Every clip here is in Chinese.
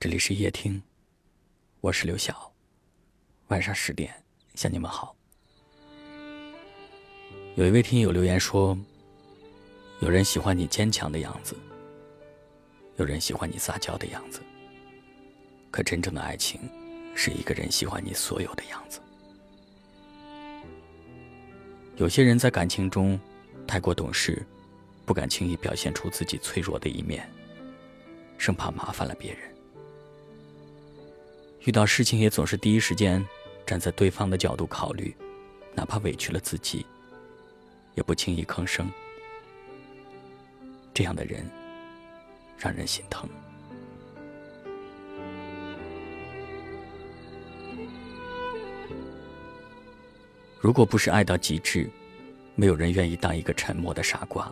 这里是夜听，我是刘晓。晚上十点向你们好。有一位听友留言说：“有人喜欢你坚强的样子，有人喜欢你撒娇的样子。可真正的爱情，是一个人喜欢你所有的样子。”有些人在感情中太过懂事，不敢轻易表现出自己脆弱的一面，生怕麻烦了别人。遇到事情也总是第一时间站在对方的角度考虑，哪怕委屈了自己，也不轻易吭声。这样的人让人心疼。如果不是爱到极致，没有人愿意当一个沉默的傻瓜。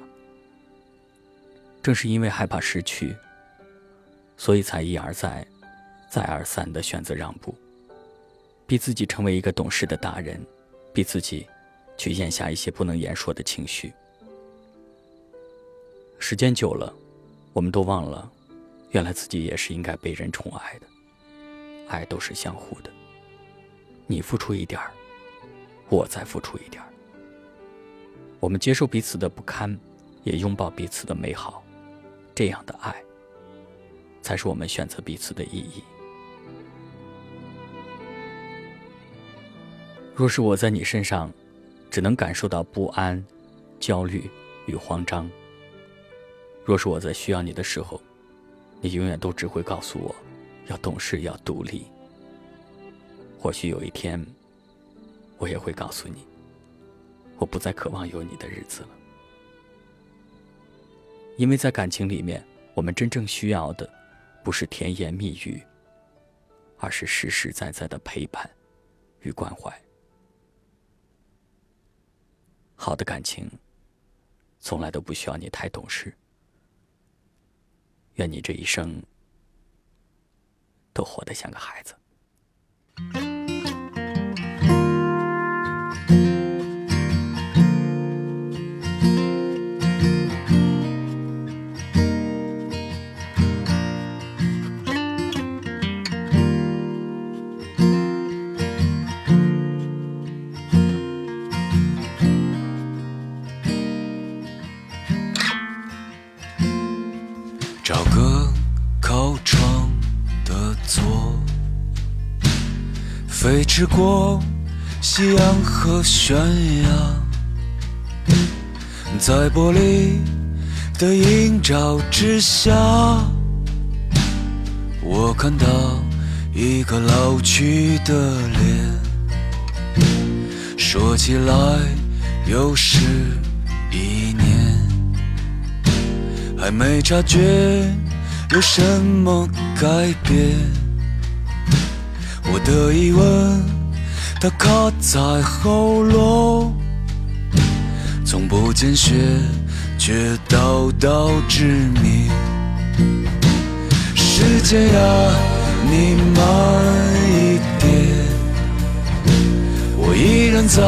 正是因为害怕失去，所以才一而再。再而三的选择让步，逼自己成为一个懂事的大人，逼自己去咽下一些不能言说的情绪。时间久了，我们都忘了，原来自己也是应该被人宠爱的。爱都是相互的，你付出一点儿，我再付出一点儿。我们接受彼此的不堪，也拥抱彼此的美好，这样的爱，才是我们选择彼此的意义。若是我在你身上，只能感受到不安、焦虑与慌张；若是我在需要你的时候，你永远都只会告诉我，要懂事，要独立。或许有一天，我也会告诉你，我不再渴望有你的日子了。因为在感情里面，我们真正需要的，不是甜言蜜语，而是实实在在的陪伴与关怀。好的感情，从来都不需要你太懂事。愿你这一生都活得像个孩子。找个靠窗的座，飞驰过夕阳和悬崖，在玻璃的映照之下，我看到一个老去的脸，说起来又是一年。还没察觉有什么改变，我的疑问它卡在喉咙，从不见血却道道致命。时间呀，你慢一点，我依然在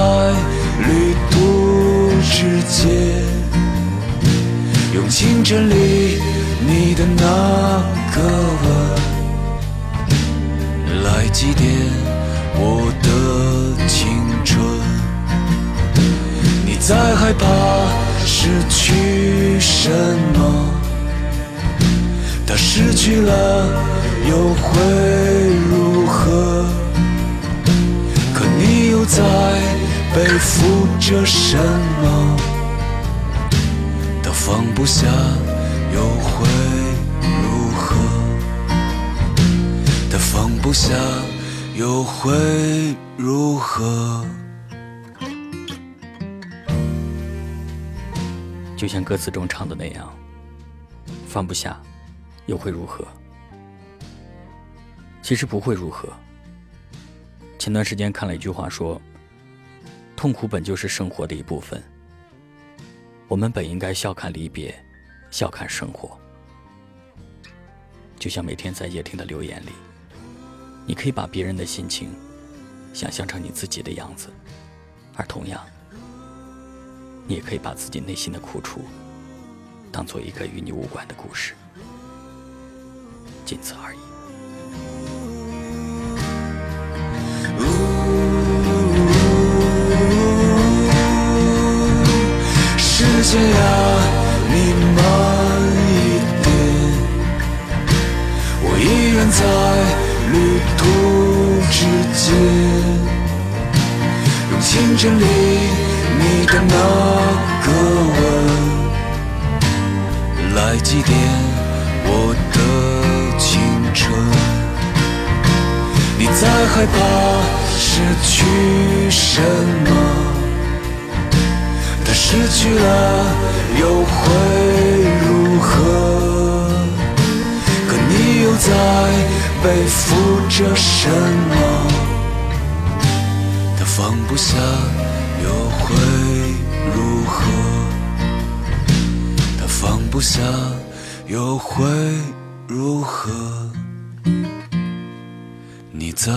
旅途之间。用清晨里你的那个吻来祭奠我的青春。你在害怕失去什么？他失去了又会如何？可你又在背负着什么？放不下又会如何？他放不下又会如何？就像歌词中唱的那样，放不下又会如何？其实不会如何。前段时间看了一句话说：“痛苦本就是生活的一部分。”我们本应该笑看离别，笑看生活。就像每天在夜听的留言里，你可以把别人的心情想象成你自己的样子，而同样，你也可以把自己内心的苦楚当做一个与你无关的故事，仅此而已。你慢一点，我依然在旅途之间，用清晨里你的那个吻来祭奠我的青春。你在害怕失去什么？失去了又会如何？可你又在背负着什么？他放不下又会如何？他放不下又会如何？你在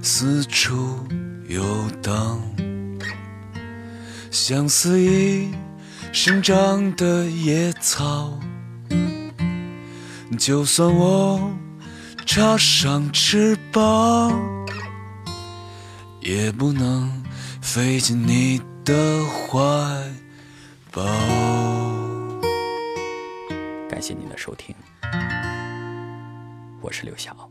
四处游荡。像肆意生长的野草，就算我插上翅膀，也不能飞进你的怀抱。感谢您的收听，我是刘晓。